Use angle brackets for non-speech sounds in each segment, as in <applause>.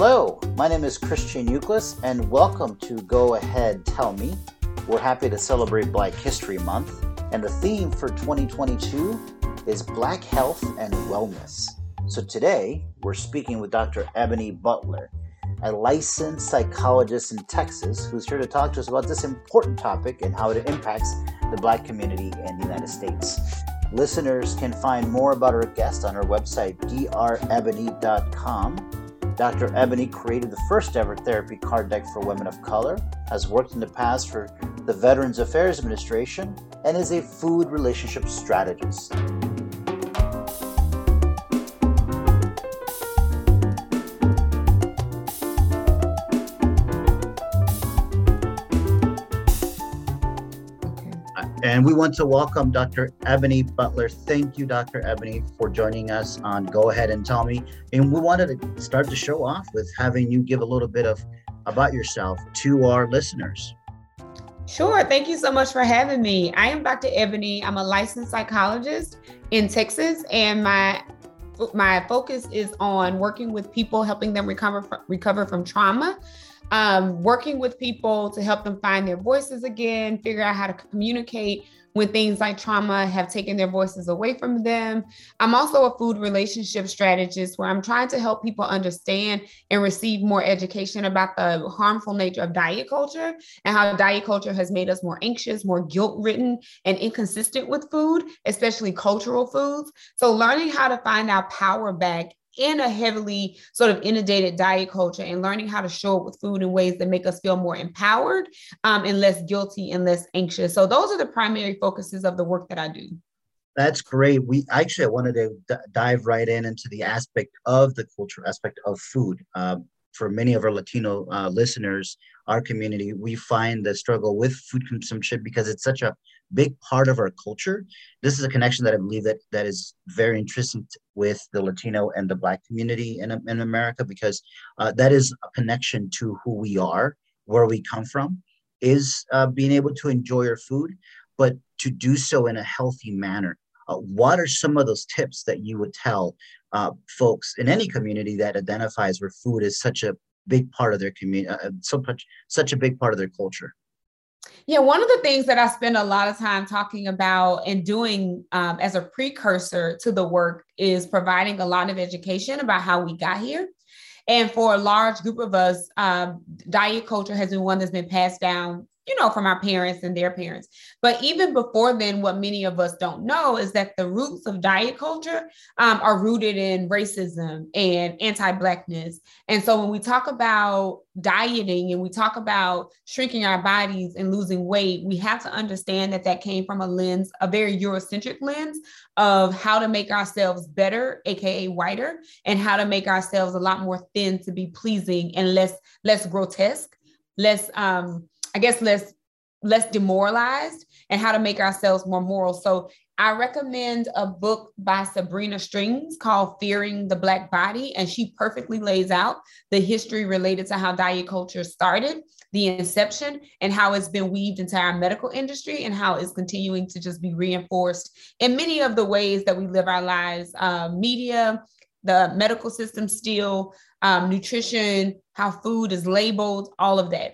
Hello, my name is Christian Euclid, and welcome to Go Ahead Tell Me. We're happy to celebrate Black History Month, and the theme for 2022 is Black Health and Wellness. So today, we're speaking with Dr. Ebony Butler, a licensed psychologist in Texas who's here to talk to us about this important topic and how it impacts the Black community in the United States. Listeners can find more about our guest on our website, drebony.com Dr. Ebony created the first ever therapy card deck for women of color, has worked in the past for the Veterans Affairs Administration, and is a food relationship strategist. And we want to welcome Dr. Ebony Butler. Thank you, Dr. Ebony, for joining us on Go Ahead and Tell Me. And we wanted to start the show off with having you give a little bit of about yourself to our listeners. Sure. Thank you so much for having me. I am Dr. Ebony. I'm a licensed psychologist in Texas, and my my focus is on working with people, helping them recover recover from trauma um, working with people to help them find their voices again, figure out how to communicate when things like trauma have taken their voices away from them. I'm also a food relationship strategist where I'm trying to help people understand and receive more education about the harmful nature of diet culture and how diet culture has made us more anxious, more guilt ridden, and inconsistent with food, especially cultural foods. So, learning how to find our power back in a heavily sort of inundated diet culture and learning how to show up with food in ways that make us feel more empowered um, and less guilty and less anxious. So those are the primary focuses of the work that I do. That's great. We actually I wanted to d- dive right in into the aspect of the culture aspect of food. Um, for many of our Latino uh, listeners, our community, we find the struggle with food consumption because it's such a big part of our culture. This is a connection that I believe that that is very interesting with the Latino and the Black community in, in America because uh, that is a connection to who we are, where we come from, is uh, being able to enjoy our food, but to do so in a healthy manner. Uh, what are some of those tips that you would tell uh, folks in any community that identifies where food is such a big part of their community, uh, so much such a big part of their culture? Yeah, one of the things that I spend a lot of time talking about and doing um, as a precursor to the work is providing a lot of education about how we got here. And for a large group of us, um, diet culture has been one that's been passed down you know, from our parents and their parents. But even before then, what many of us don't know is that the roots of diet culture um, are rooted in racism and anti Blackness. And so when we talk about dieting and we talk about shrinking our bodies and losing weight, we have to understand that that came from a lens, a very Eurocentric lens of how to make ourselves better, aka whiter, and how to make ourselves a lot more thin to be pleasing and less less grotesque, less um I guess less less demoralized and how to make ourselves more moral. So I recommend a book by Sabrina Strings called Fearing the Black Body. And she perfectly lays out the history related to how diet culture started, the inception, and how it's been weaved into our medical industry and how it's continuing to just be reinforced in many of the ways that we live our lives uh, media, the medical system still, um, nutrition, how food is labeled, all of that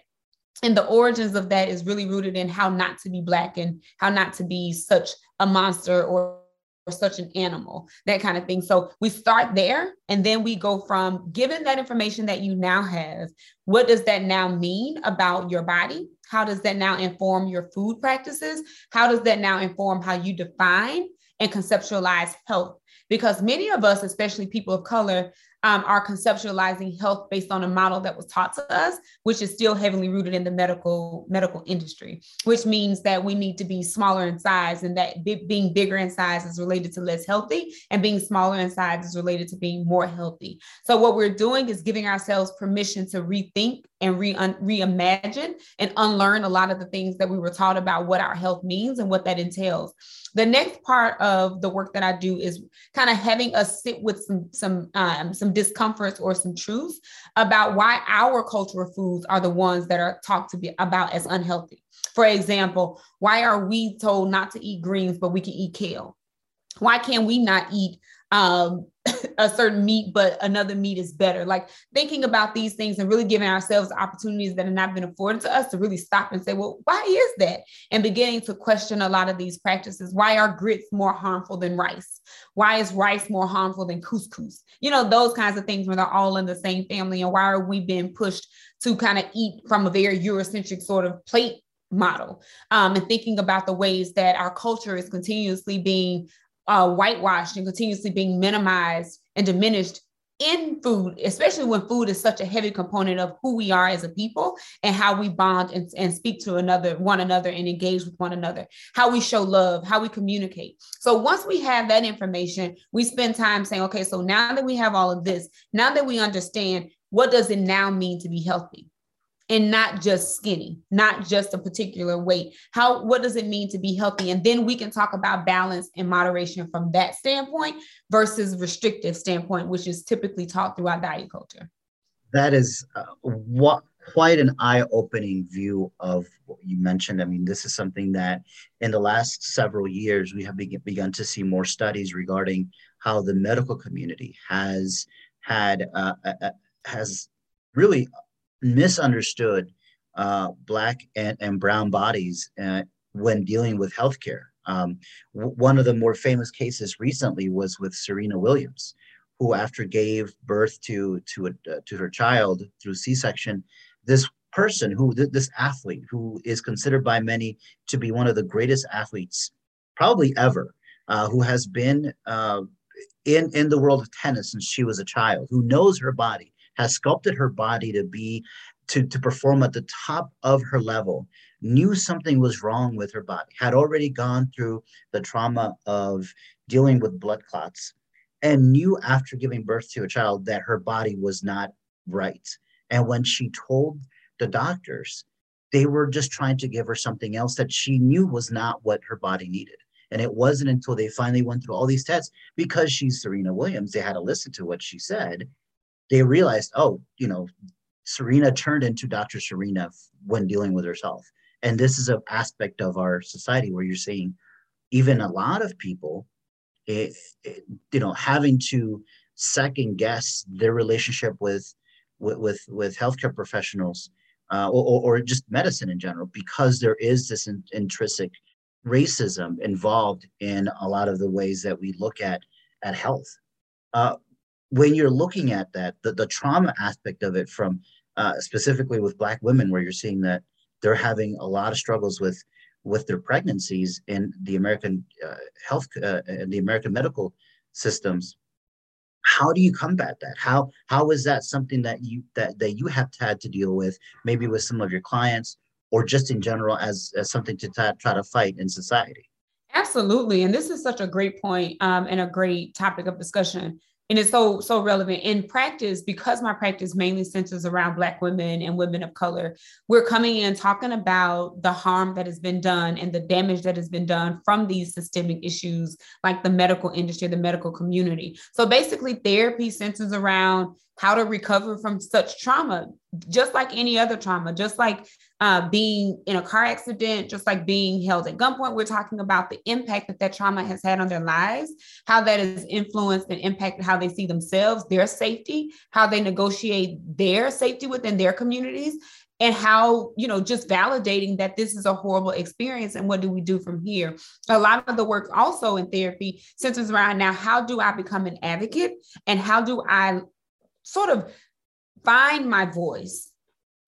and the origins of that is really rooted in how not to be black and how not to be such a monster or, or such an animal that kind of thing. So we start there and then we go from given that information that you now have what does that now mean about your body? How does that now inform your food practices? How does that now inform how you define and conceptualize health? Because many of us especially people of color um, are conceptualizing health based on a model that was taught to us, which is still heavily rooted in the medical medical industry, which means that we need to be smaller in size, and that b- being bigger in size is related to less healthy, and being smaller in size is related to being more healthy. So what we're doing is giving ourselves permission to rethink and re- un- reimagine and unlearn a lot of the things that we were taught about what our health means and what that entails. The next part of the work that I do is kind of having us sit with some some um, some discomforts or some truths about why our cultural foods are the ones that are talked to be about as unhealthy. For example, why are we told not to eat greens but we can eat kale? Why can't we not eat um, <laughs> a certain meat, but another meat is better. Like thinking about these things and really giving ourselves opportunities that have not been afforded to us to really stop and say, well, why is that? And beginning to question a lot of these practices. Why are grits more harmful than rice? Why is rice more harmful than couscous? You know, those kinds of things when they're all in the same family. And why are we being pushed to kind of eat from a very Eurocentric sort of plate model um, and thinking about the ways that our culture is continuously being uh, whitewashed and continuously being minimized and diminished in food, especially when food is such a heavy component of who we are as a people and how we bond and, and speak to another, one another, and engage with one another, how we show love, how we communicate. So once we have that information, we spend time saying, okay, so now that we have all of this, now that we understand, what does it now mean to be healthy? And not just skinny, not just a particular weight. How what does it mean to be healthy? And then we can talk about balance and moderation from that standpoint versus restrictive standpoint, which is typically taught throughout diet culture. That is uh, what quite an eye-opening view of what you mentioned. I mean, this is something that in the last several years we have begun to see more studies regarding how the medical community has had uh, uh, uh has really misunderstood uh, black and, and brown bodies uh, when dealing with healthcare. Um, w- one of the more famous cases recently was with Serena Williams, who, after gave birth to to a, uh, to her child through C-section, this person who th- this athlete who is considered by many to be one of the greatest athletes probably ever, uh, who has been uh, in in the world of tennis since she was a child, who knows her body, has sculpted her body to be to, to perform at the top of her level knew something was wrong with her body had already gone through the trauma of dealing with blood clots and knew after giving birth to a child that her body was not right. And when she told the doctors they were just trying to give her something else that she knew was not what her body needed. And it wasn't until they finally went through all these tests because she's serena williams they had to listen to what she said they realized, oh, you know, Serena turned into Dr. Serena when dealing with herself. And this is an aspect of our society where you're seeing even a lot of people, it, it, you know, having to second guess their relationship with with with, with healthcare professionals uh, or, or just medicine in general, because there is this in, intrinsic racism involved in a lot of the ways that we look at at health. Uh, when you're looking at that, the, the trauma aspect of it from uh, specifically with black women, where you're seeing that they're having a lot of struggles with with their pregnancies in the American uh, health, uh, the American medical systems. How do you combat that? How how is that something that you that that you have had to deal with, maybe with some of your clients, or just in general as as something to t- try to fight in society? Absolutely, and this is such a great point, um, and a great topic of discussion and it's so so relevant. In practice because my practice mainly centers around black women and women of color we're coming in talking about the harm that has been done and the damage that has been done from these systemic issues like the medical industry the medical community. So basically therapy centers around how to recover from such trauma just like any other trauma just like uh, being in a car accident, just like being held at gunpoint. We're talking about the impact that that trauma has had on their lives, how that has influenced and impacted how they see themselves, their safety, how they negotiate their safety within their communities, and how you know just validating that this is a horrible experience and what do we do from here a lot of the work also in therapy centers around now how do i become an advocate and how do i sort of find my voice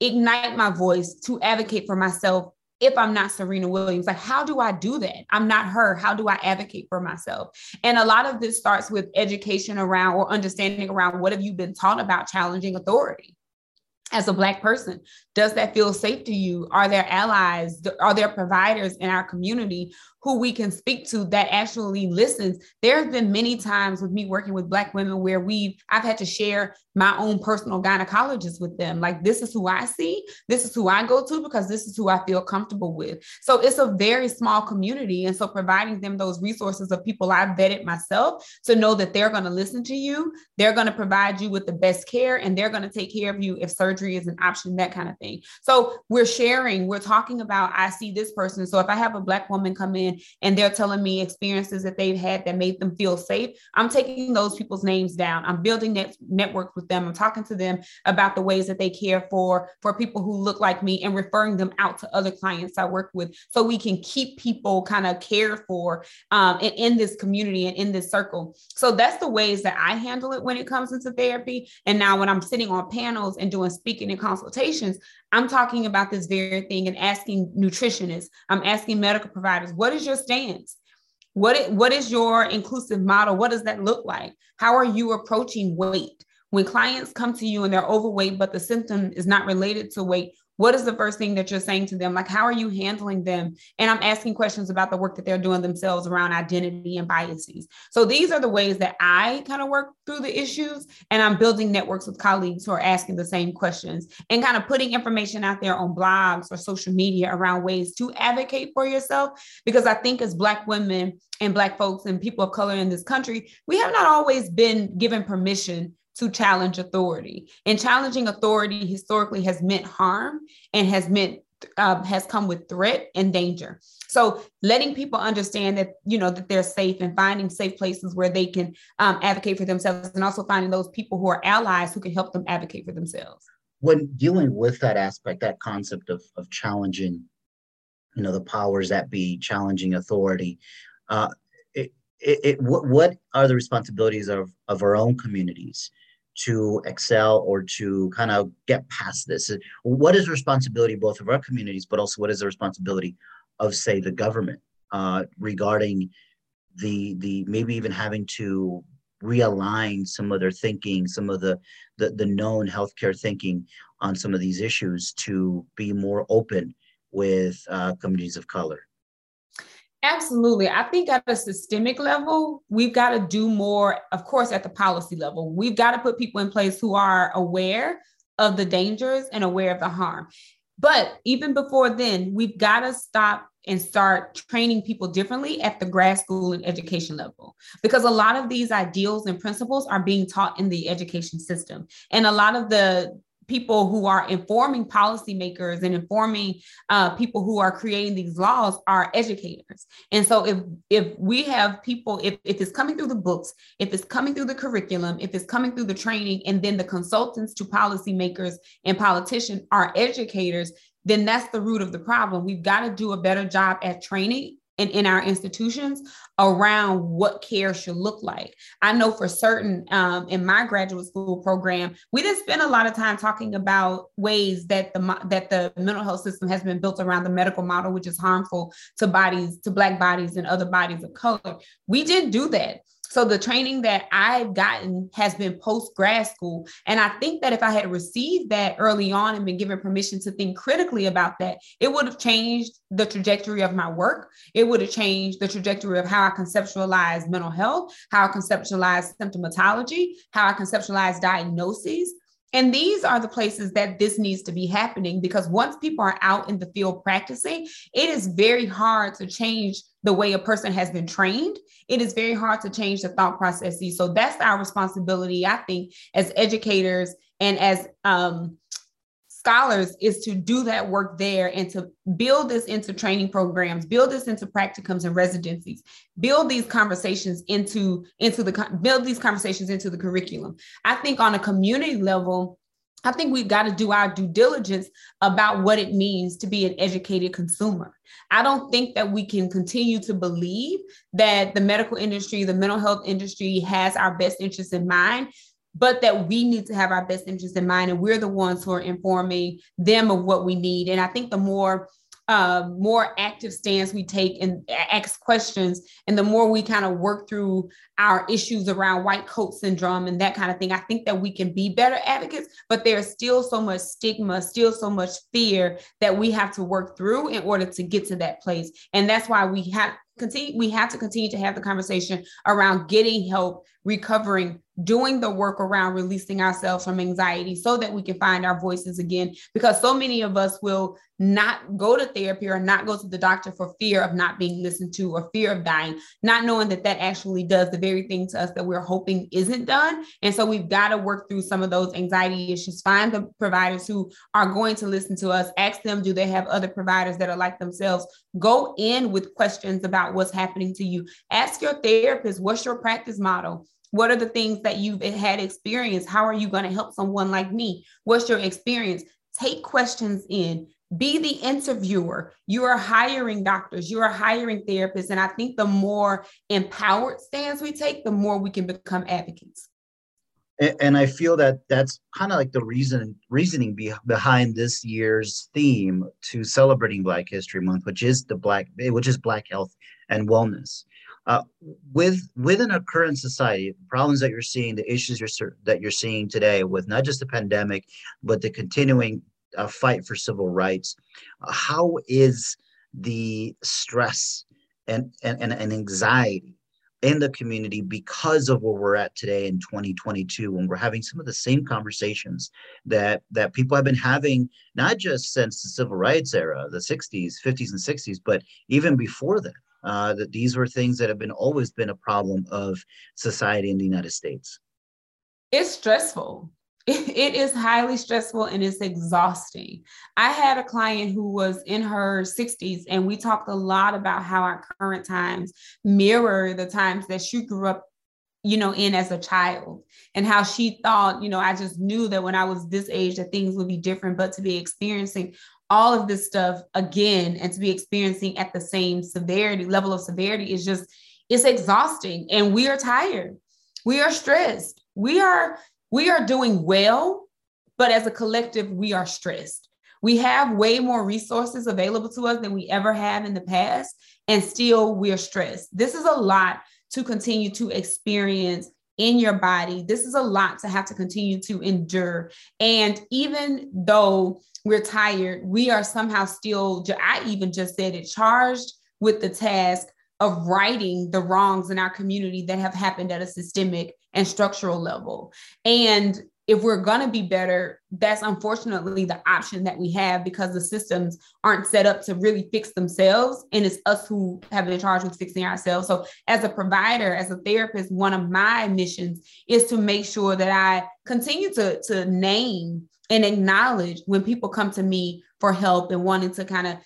ignite my voice to advocate for myself if I'm not Serena Williams? Like, how do I do that? I'm not her. How do I advocate for myself? And a lot of this starts with education around or understanding around what have you been taught about challenging authority? as a black person does that feel safe to you are there allies are there providers in our community who we can speak to that actually listens there have been many times with me working with black women where we've i've had to share my own personal gynecologist with them. Like, this is who I see. This is who I go to because this is who I feel comfortable with. So it's a very small community. And so providing them those resources of people I've vetted myself to know that they're going to listen to you, they're going to provide you with the best care, and they're going to take care of you if surgery is an option, that kind of thing. So we're sharing, we're talking about, I see this person. So if I have a Black woman come in and they're telling me experiences that they've had that made them feel safe, I'm taking those people's names down. I'm building net- networks with them. I'm talking to them about the ways that they care for for people who look like me and referring them out to other clients I work with so we can keep people kind of cared for um, and in this community and in this circle. So that's the ways that I handle it when it comes into therapy. And now when I'm sitting on panels and doing speaking and consultations, I'm talking about this very thing and asking nutritionists, I'm asking medical providers, what is your stance? What, what is your inclusive model? What does that look like? How are you approaching weight? When clients come to you and they're overweight, but the symptom is not related to weight, what is the first thing that you're saying to them? Like, how are you handling them? And I'm asking questions about the work that they're doing themselves around identity and biases. So these are the ways that I kind of work through the issues. And I'm building networks with colleagues who are asking the same questions and kind of putting information out there on blogs or social media around ways to advocate for yourself. Because I think as Black women and Black folks and people of color in this country, we have not always been given permission to challenge authority. And challenging authority historically has meant harm and has meant uh, has come with threat and danger. So letting people understand that you know that they're safe and finding safe places where they can um, advocate for themselves, and also finding those people who are allies who can help them advocate for themselves. When dealing with that aspect, that concept of of challenging, you know, the powers that be, challenging authority, uh, it, it, it what what are the responsibilities of of our own communities? To excel or to kind of get past this? What is the responsibility both of our communities, but also what is the responsibility of, say, the government uh, regarding the the maybe even having to realign some of their thinking, some of the, the the known healthcare thinking on some of these issues to be more open with uh, communities of color? Absolutely. I think at a systemic level, we've got to do more, of course, at the policy level. We've got to put people in place who are aware of the dangers and aware of the harm. But even before then, we've got to stop and start training people differently at the grad school and education level because a lot of these ideals and principles are being taught in the education system and a lot of the people who are informing policymakers and informing uh, people who are creating these laws are educators. And so if if we have people, if, if it's coming through the books, if it's coming through the curriculum, if it's coming through the training, and then the consultants to policymakers and politicians are educators, then that's the root of the problem. We've got to do a better job at training in, in our institutions around what care should look like. I know for certain um, in my graduate school program, we didn't spend a lot of time talking about ways that the that the mental health system has been built around the medical model, which is harmful to bodies, to Black bodies and other bodies of color. We didn't do that. So the training that I've gotten has been post grad school. And I think that if I had received that early on and been given permission to think critically about that, it would have changed the trajectory of my work. It would have changed the trajectory of how I conceptualize mental health, how I conceptualize symptomatology, how I conceptualize diagnoses. And these are the places that this needs to be happening because once people are out in the field practicing, it is very hard to change the way a person has been trained. It is very hard to change the thought processes. So that's our responsibility, I think, as educators and as um, scholars is to do that work there and to build this into training programs build this into practicums and residencies build these conversations into into the build these conversations into the curriculum i think on a community level I think we've got to do our due diligence about what it means to be an educated consumer. I don't think that we can continue to believe that the medical industry, the mental health industry has our best interests in mind but that we need to have our best interests in mind and we're the ones who are informing them of what we need. And i think the more uh, more active stance we take and ask questions and the more we kind of work through our issues around white coat syndrome and that kind of thing i think that we can be better advocates but there's still so much stigma still so much fear that we have to work through in order to get to that place. And that's why we have continue we have to continue to have the conversation around getting help recovering doing the work around releasing ourselves from anxiety so that we can find our voices again. Because so many of us will not go to therapy or not go to the doctor for fear of not being listened to or fear of dying, not knowing that that actually does the very thing to us that we're hoping isn't done. And so we've got to work through some of those anxiety issues, find the providers who are going to listen to us, ask them, do they have other providers that are like themselves? Go in with questions about what's happening to you. Ask your therapist, what's your practice model? What are the things that you've had experience? How are you going to help someone like me? What's your experience? Take questions in be the interviewer. You are hiring doctors, you are hiring therapists. And I think the more empowered stance we take, the more we can become advocates. And, I feel that that's kind of like the reason reasoning be, behind this year's theme to celebrating Black History Month, which is the Black, which is Black health and wellness. Uh, with within our current society, the problems that you're seeing, the issues you're that you're seeing today, with not just the pandemic, but the continuing uh, fight for civil rights. Uh, how is the stress and, and, and, anxiety in the community because of where we're at today in 2022 when we're having some of the same conversations that that people have been having not just since the civil rights era the 60s 50s and 60s but even before that uh, that these were things that have been always been a problem of society in the united states it's stressful <laughs> it is highly stressful and it's exhausting. I had a client who was in her 60s, and we talked a lot about how our current times mirror the times that she grew up you know in as a child and how she thought you know i just knew that when i was this age that things would be different but to be experiencing all of this stuff again and to be experiencing at the same severity level of severity is just it's exhausting and we are tired we are stressed we are we are doing well, but as a collective, we are stressed. We have way more resources available to us than we ever have in the past, and still we're stressed. This is a lot to continue to experience in your body. This is a lot to have to continue to endure. And even though we're tired, we are somehow still, I even just said it, charged with the task of righting the wrongs in our community that have happened at a systemic and structural level. And if we're going to be better, that's unfortunately the option that we have because the systems aren't set up to really fix themselves. And it's us who have been charged with fixing ourselves. So, as a provider, as a therapist, one of my missions is to make sure that I continue to, to name and acknowledge when people come to me for help and wanting to kind of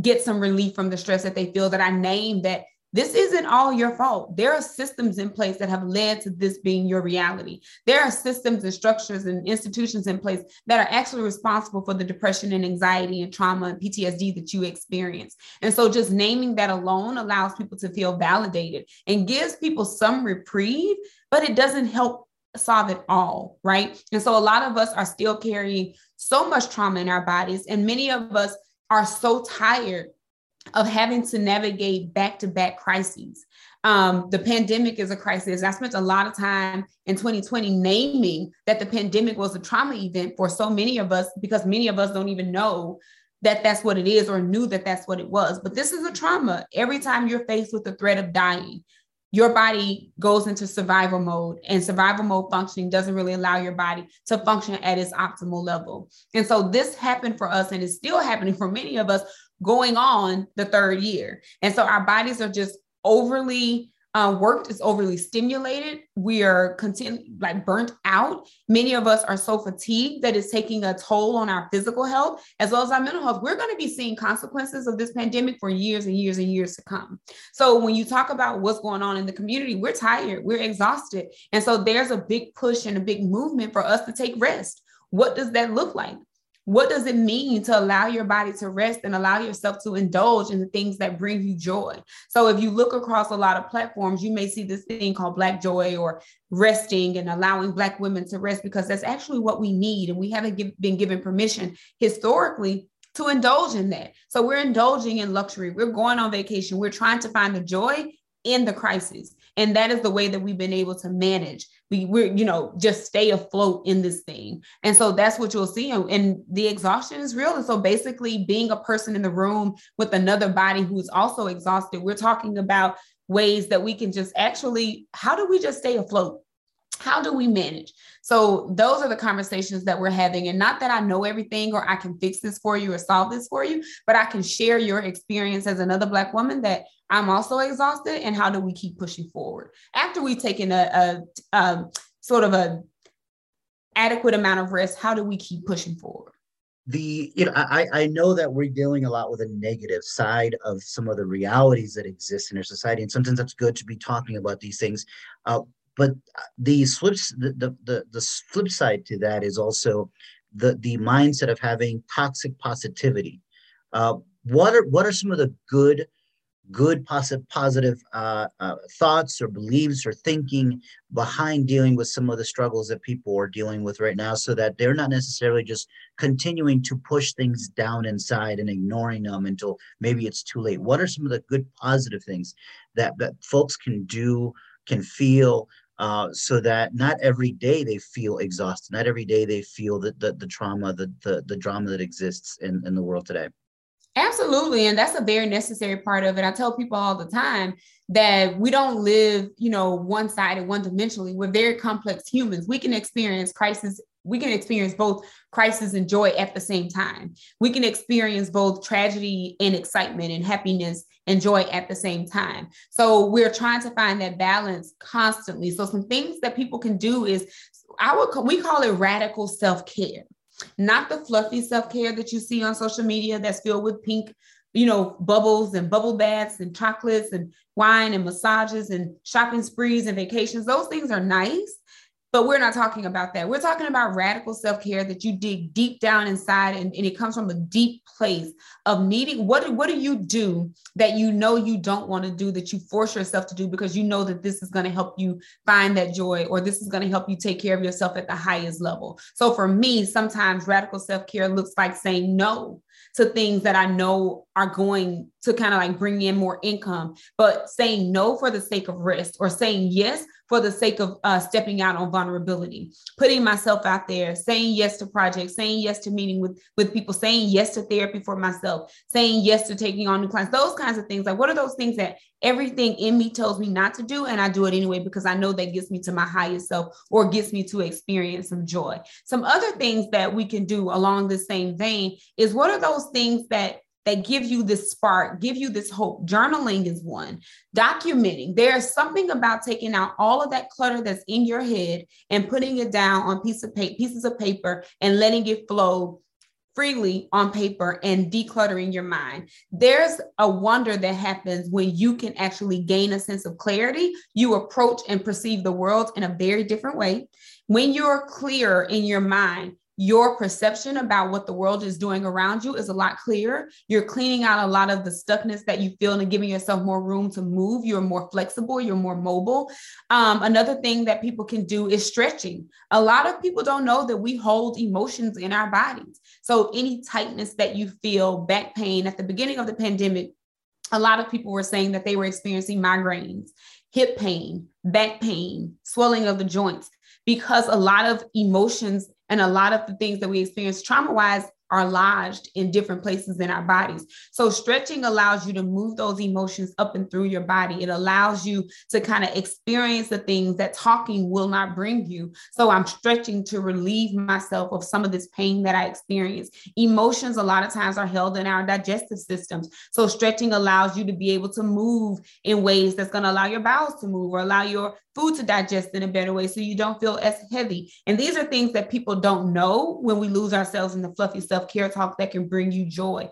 get some relief from the stress that they feel that I name that this isn't all your fault. There are systems in place that have led to this being your reality. There are systems and structures and institutions in place that are actually responsible for the depression and anxiety and trauma and PTSD that you experience. And so just naming that alone allows people to feel validated and gives people some reprieve, but it doesn't help solve it all, right? And so a lot of us are still carrying so much trauma in our bodies, and many of us are so tired of having to navigate back to back crises. Um, the pandemic is a crisis. I spent a lot of time in 2020 naming that the pandemic was a trauma event for so many of us because many of us don't even know that that's what it is or knew that that's what it was. But this is a trauma. Every time you're faced with the threat of dying, your body goes into survival mode and survival mode functioning doesn't really allow your body to function at its optimal level. And so this happened for us and it's still happening for many of us going on the third year. And so our bodies are just overly uh, worked, it's overly stimulated. We are content, like burnt out. Many of us are so fatigued that it's taking a toll on our physical health as well as our mental health. We're going to be seeing consequences of this pandemic for years and years and years to come. So when you talk about what's going on in the community, we're tired, we're exhausted. And so there's a big push and a big movement for us to take rest. What does that look like? What does it mean to allow your body to rest and allow yourself to indulge in the things that bring you joy? So, if you look across a lot of platforms, you may see this thing called Black Joy or resting and allowing Black women to rest because that's actually what we need. And we haven't give, been given permission historically to indulge in that. So, we're indulging in luxury. We're going on vacation. We're trying to find the joy in the crisis. And that is the way that we've been able to manage. We, we're, you know, just stay afloat in this thing. And so that's what you'll see. And the exhaustion is real. And so basically, being a person in the room with another body who's also exhausted, we're talking about ways that we can just actually, how do we just stay afloat? How do we manage? So those are the conversations that we're having. And not that I know everything or I can fix this for you or solve this for you, but I can share your experience as another Black woman that I'm also exhausted. And how do we keep pushing forward? After we've taken a, a, a sort of a adequate amount of rest, how do we keep pushing forward? the you know I, I know that we're dealing a lot with a negative side of some of the realities that exist in our society and sometimes that's good to be talking about these things uh, but the flip the, the, the, the flip side to that is also the the mindset of having toxic positivity. Uh, what are what are some of the good good positive positive uh, uh, thoughts or beliefs or thinking behind dealing with some of the struggles that people are dealing with right now so that they're not necessarily just continuing to push things down inside and ignoring them until maybe it's too late? What are some of the good positive things that that folks can do can feel uh, so that not every day they feel exhausted not every day they feel that the, the trauma the, the the drama that exists in, in the world today Absolutely. And that's a very necessary part of it. I tell people all the time that we don't live, you know, one sided, one dimensionally. We're very complex humans. We can experience crisis. We can experience both crisis and joy at the same time. We can experience both tragedy and excitement and happiness and joy at the same time. So we're trying to find that balance constantly. So some things that people can do is I would we call it radical self-care not the fluffy self-care that you see on social media that's filled with pink you know bubbles and bubble baths and chocolates and wine and massages and shopping sprees and vacations those things are nice but we're not talking about that. We're talking about radical self care that you dig deep down inside, and, and, it comes from a deep place of needing. What, what do you do that you know you don't want to do that you force yourself to do because you know that this is going to help you find that joy or this is going to help you take care of yourself at the highest level? So for me, sometimes radical self care looks like saying no to things that I know are going to kind of like bring in more income, but saying no for the sake of risk or saying yes for the sake of uh, stepping out on vulnerability, putting myself out there, saying yes to projects, saying yes to meeting with, with people, saying yes to therapy for myself, saying yes to taking on new clients, those kinds of things. Like, what are those things that everything in me tells me not to do? And I do it anyway because I know that gets me to my highest self or gets me to experience some joy. Some other things that we can do along the same vein is what are those things that that give you this spark, give you this hope. Journaling is one. Documenting. There's something about taking out all of that clutter that's in your head and putting it down on piece of paper, pieces of paper and letting it flow freely on paper and decluttering your mind. There's a wonder that happens when you can actually gain a sense of clarity. You approach and perceive the world in a very different way. When you're clear in your mind, your perception about what the world is doing around you is a lot clearer. You're cleaning out a lot of the stuckness that you feel and giving yourself more room to move. You're more flexible, you're more mobile. Um, another thing that people can do is stretching. A lot of people don't know that we hold emotions in our bodies. So, any tightness that you feel, back pain at the beginning of the pandemic, a lot of people were saying that they were experiencing migraines, hip pain, back pain, swelling of the joints because a lot of emotions and a lot of the things that we experience trauma wise are lodged in different places in our bodies. So stretching allows you to move those emotions up and through your body. It allows you to kind of experience the things that talking will not bring you. So I'm stretching to relieve myself of some of this pain that I experience. Emotions a lot of times are held in our digestive systems. So stretching allows you to be able to move in ways that's going to allow your bowels to move or allow your food to digest in a better way so you don't feel as heavy. And these are things that people don't know when we lose ourselves in the fluffy self care talk that can bring you joy.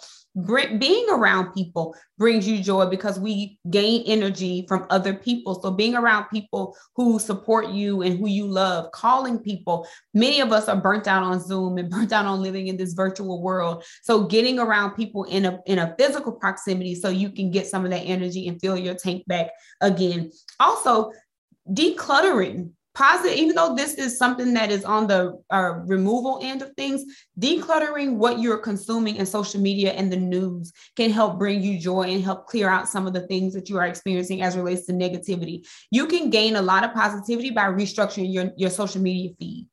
Being around people brings you joy because we gain energy from other people. So, being around people who support you and who you love, calling people, many of us are burnt out on Zoom and <laughs> burnt out on living in this virtual world. So, getting around people in a, in a physical proximity so you can get some of that energy and fill your tank back again. Also, decluttering positive even though this is something that is on the uh, removal end of things decluttering what you're consuming in social media and the news can help bring you joy and help clear out some of the things that you are experiencing as relates to negativity you can gain a lot of positivity by restructuring your, your social media feed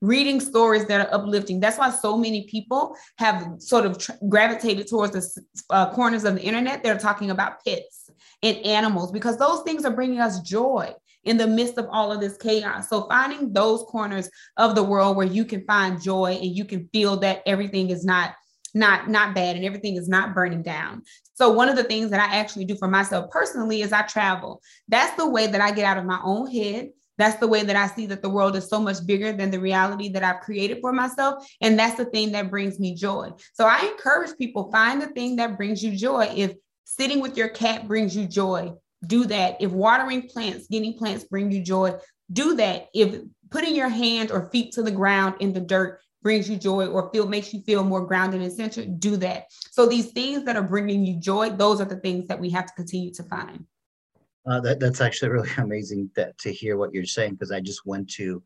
reading stories that are uplifting. That's why so many people have sort of gravitated towards the uh, corners of the internet. They're talking about pets and animals because those things are bringing us joy. In the midst of all of this chaos. So finding those corners of the world where you can find joy and you can feel that everything is not not not bad and everything is not burning down. So one of the things that I actually do for myself personally is I travel. That's the way that I get out of my own head. That's the way that I see that the world is so much bigger than the reality that I've created for myself. And that's the thing that brings me joy. So I encourage people find the thing that brings you joy. If sitting with your cat brings you joy, do that. If watering plants, getting plants bring you joy, do that. If putting your hands or feet to the ground in the dirt brings you joy or feel makes you feel more grounded and centered, do that. So these things that are bringing you joy, those are the things that we have to continue to find. Uh, that, that's actually really <laughs> amazing that, to hear what you're saying because I just went to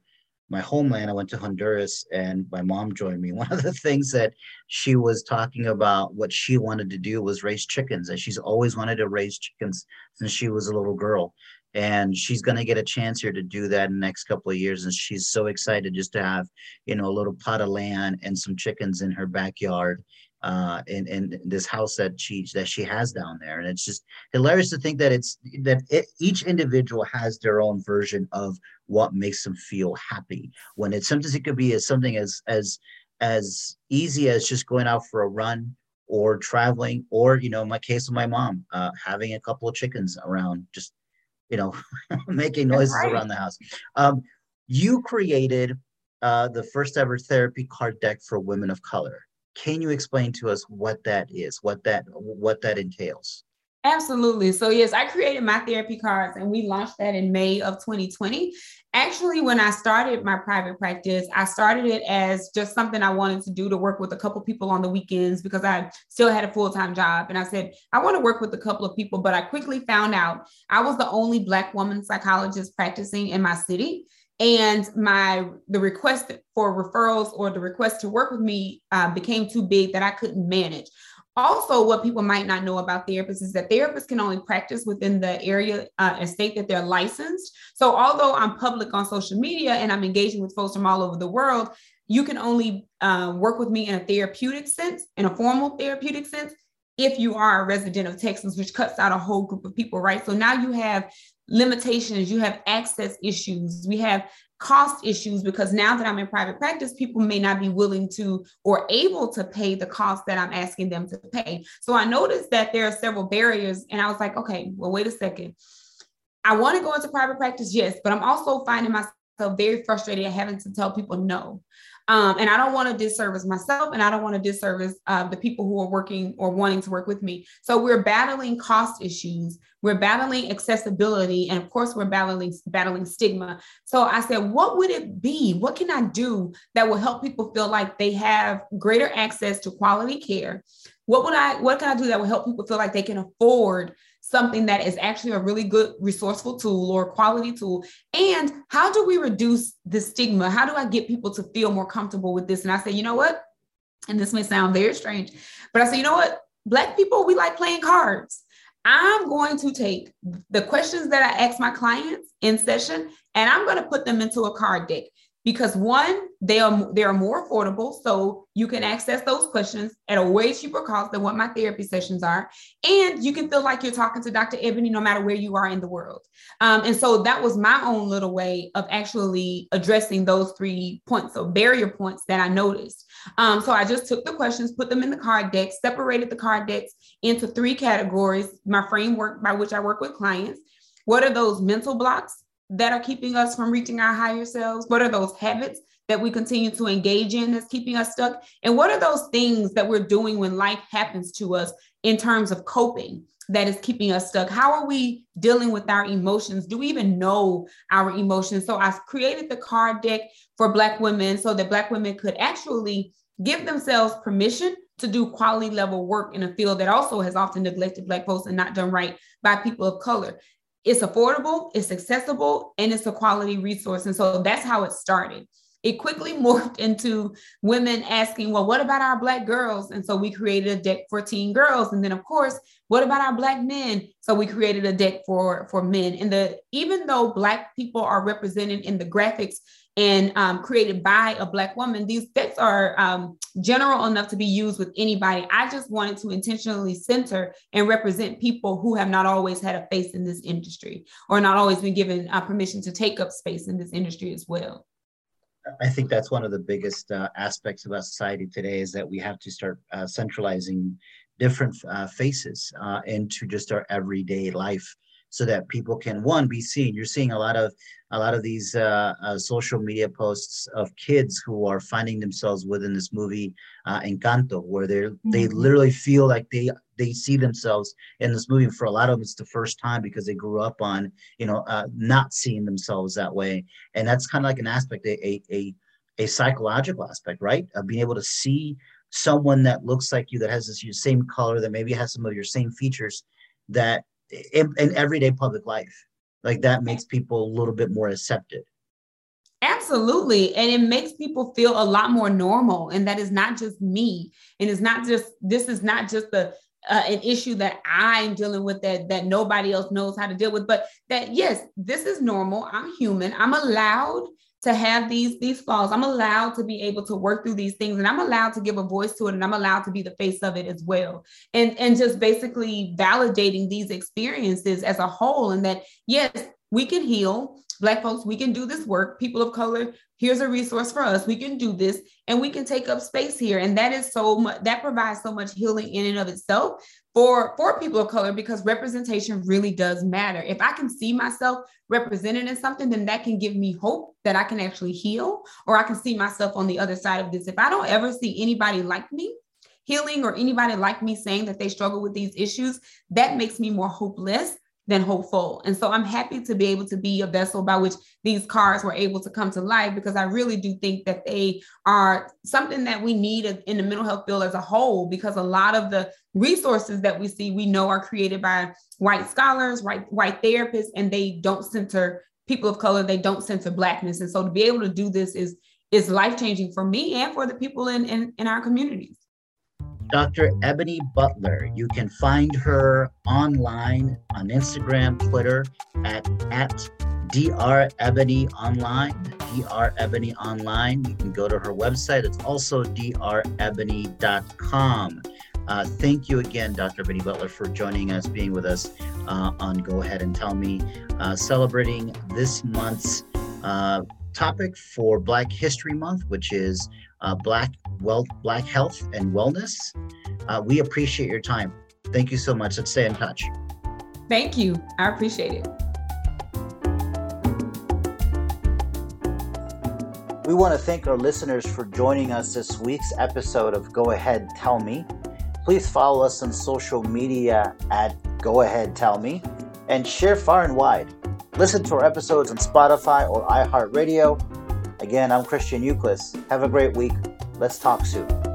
my homeland. I went to Honduras and my mom joined me. <laughs> One of the things that she was talking about, what she wanted to do was raise chickens, and she's always wanted to raise chickens since she was a little girl. And she's going to get a chance here to do that in the next couple of years. And she's so excited just to have, you know, a little pot of land and some chickens in her backyard uh, in, in this house that she that she has down there, and it's just hilarious to think that it's that it, each individual has their own version of what makes them feel happy. When it sometimes it could be as something as as as easy as just going out for a run or traveling, or you know, in my case with my mom, uh, having a couple of chickens around, just you know, <laughs> making noises right. around the house. Um, you created uh, the first ever therapy card deck for women of color can you explain to us what that is what that what that entails? Absolutely. So yes i created my therapy cards and we launched that in may of 2020 actually when i started my private practice i started it as just something i wanted to do to work with a couple people on the weekends because i still had a full-time job. And i said i want to work with a couple of people but i quickly found out i was the only black woman psychologist practicing in my city and my the request for referrals or the request to work with me uh, became too big that I couldn't manage. Also, what people might not know about therapists is that therapists can only practice within the area uh, and state that they're licensed. So, although I'm public on social media and I'm engaging with folks from all over the world, you can only uh, work with me in a therapeutic sense, in a formal therapeutic sense, if you are a resident of Texas, which cuts out a whole group of people, right? So now you have limitations, you have access issues, we have cost issues because now that I'm in private practice, people may not be willing to or able to pay the cost that I'm asking them to pay. So I noticed that there are several barriers, and I was like, okay, well, wait a second. I want to go into private practice, yes, but I'm also finding myself very frustrated at having to tell people no. Um, and I don't want to disservice myself and I don't want to disservice uh, the people who are working or wanting to work with me. So we're battling cost issues, we're battling accessibility, and of course, we're battling, battling stigma. So I said, what would it be? What can I do that will help people feel like they have greater access to quality care? What would I, what can I do that will help people feel like they can afford something that is actually a really good resourceful tool or quality tool? And how do we reduce the stigma? How do I get people to feel more comfortable with this? And I say, you know what? And this may sound very strange, but I say, you know what? Black people, we like playing cards. I'm going to take the questions that I ask my clients in session and I'm going to put them into a card deck because one, they are they are more affordable, so you can access those questions at a way cheaper cost than what my therapy sessions are, and you can feel like you're talking to Dr. Ebony no matter where you are in the world. Um, and so that was my own little way of actually addressing those three points, so barrier points that I noticed. Um, so I just took the questions, put them in the card deck, separated the card decks into three categories. My framework by which I work with clients. What are those mental blocks? That are keeping us from reaching our higher selves? What are those habits that we continue to engage in that's keeping us stuck? And what are those things that we're doing when life happens to us in terms of coping that is keeping us stuck? How are we dealing with our emotions? Do we even know our emotions? So I've created the card deck for Black women so that Black women could actually give themselves permission to do quality level work in a field that also has often neglected Black folks and not done right by people of color it's affordable, it's accessible, and it's a quality resource. And so that's how it started. It quickly <laughs> morphed into women asking, well, what about our Black girls? And so we created a deck for teen girls. And then, of course, what about our Black men? So we created a deck for, for men. And the even though Black people are represented in the graphics and um, created by a Black woman, these fits are um, general enough to be used with anybody. I just wanted to intentionally center and represent people who have not always had a face in this industry or not always been given uh, permission to take up space in this industry as well. I think that's one of the biggest uh, aspects about society today is that we have to start uh, centralizing different uh, faces uh, into just our everyday life so that people can one be seen. You're seeing a lot of a lot of these uh, uh, social media posts of kids who are finding themselves within this movie uh, encanto where they mm-hmm. they literally feel like they they see themselves in this movie. For a lot of them it's the first time because they grew up on you know uh, not seeing themselves that way. And that's kind of like an aspect a, a a psychological aspect right? Of being able to see someone that looks like you that has this same color that maybe has some of your same features that in, in everyday public life. Like that makes people a little bit more accepted. Absolutely. And it makes people feel a lot more normal. And that is not just me. And it's not just, this is not just the, uh, an issue that I'm dealing with that that nobody else knows how to deal with, but that yes, this is normal. I'm human. I'm allowed to have these these flaws. I'm allowed to be able to work through these things and i'm allowed to give a voice to it and i'm allowed to be the face of it as well. And and just basically validating these experiences as a whole and that yes we can heal black folks we can do this work. People of color here's a resource for us. We can do this and we can take up space here. And that is so much that provides so much healing in and of itself for for people of color because representation really does matter. If i can see myself represented in something then that can give me hope that i can actually heal or i can see myself on the other side of this. If i don't ever see anybody like me healing or anybody like me saying that they struggle with these issues that makes me more hopeless than hopeful. And so I'm happy to be able to be a vessel by which these cards were able to come to life because I really do think that they are something that we need in the mental health field as a whole because a lot of the resources that we see we know are created by white scholars, white white therapists and they don't center people of color, they don't center blackness. And so to be able to do this is is life-changing for me and for the people in, in, in our communities. Dr. Ebony Butler. You can find her online on Instagram, Twitter at, at Dr. Ebony Online. Dr. Ebony Online. You can go to her website. It's also drebony.com. Uh, thank you again, Dr. Ebony Butler, for joining us, being with us uh, on Go Ahead and Tell Me, uh, celebrating this month's uh, topic for Black History Month, which is uh, Black Wealth, Black Health and Wellness. Uh, we appreciate your time. Thank you so much. Let's stay in touch. Thank you. I appreciate it. We want to thank our listeners for joining us this week's episode of Go Ahead Tell Me. Please follow us on social media at Go Ahead Tell Me and share far and wide. Listen to our episodes on Spotify or iHeartRadio Again, I'm Christian Euclid. Have a great week. Let's talk soon.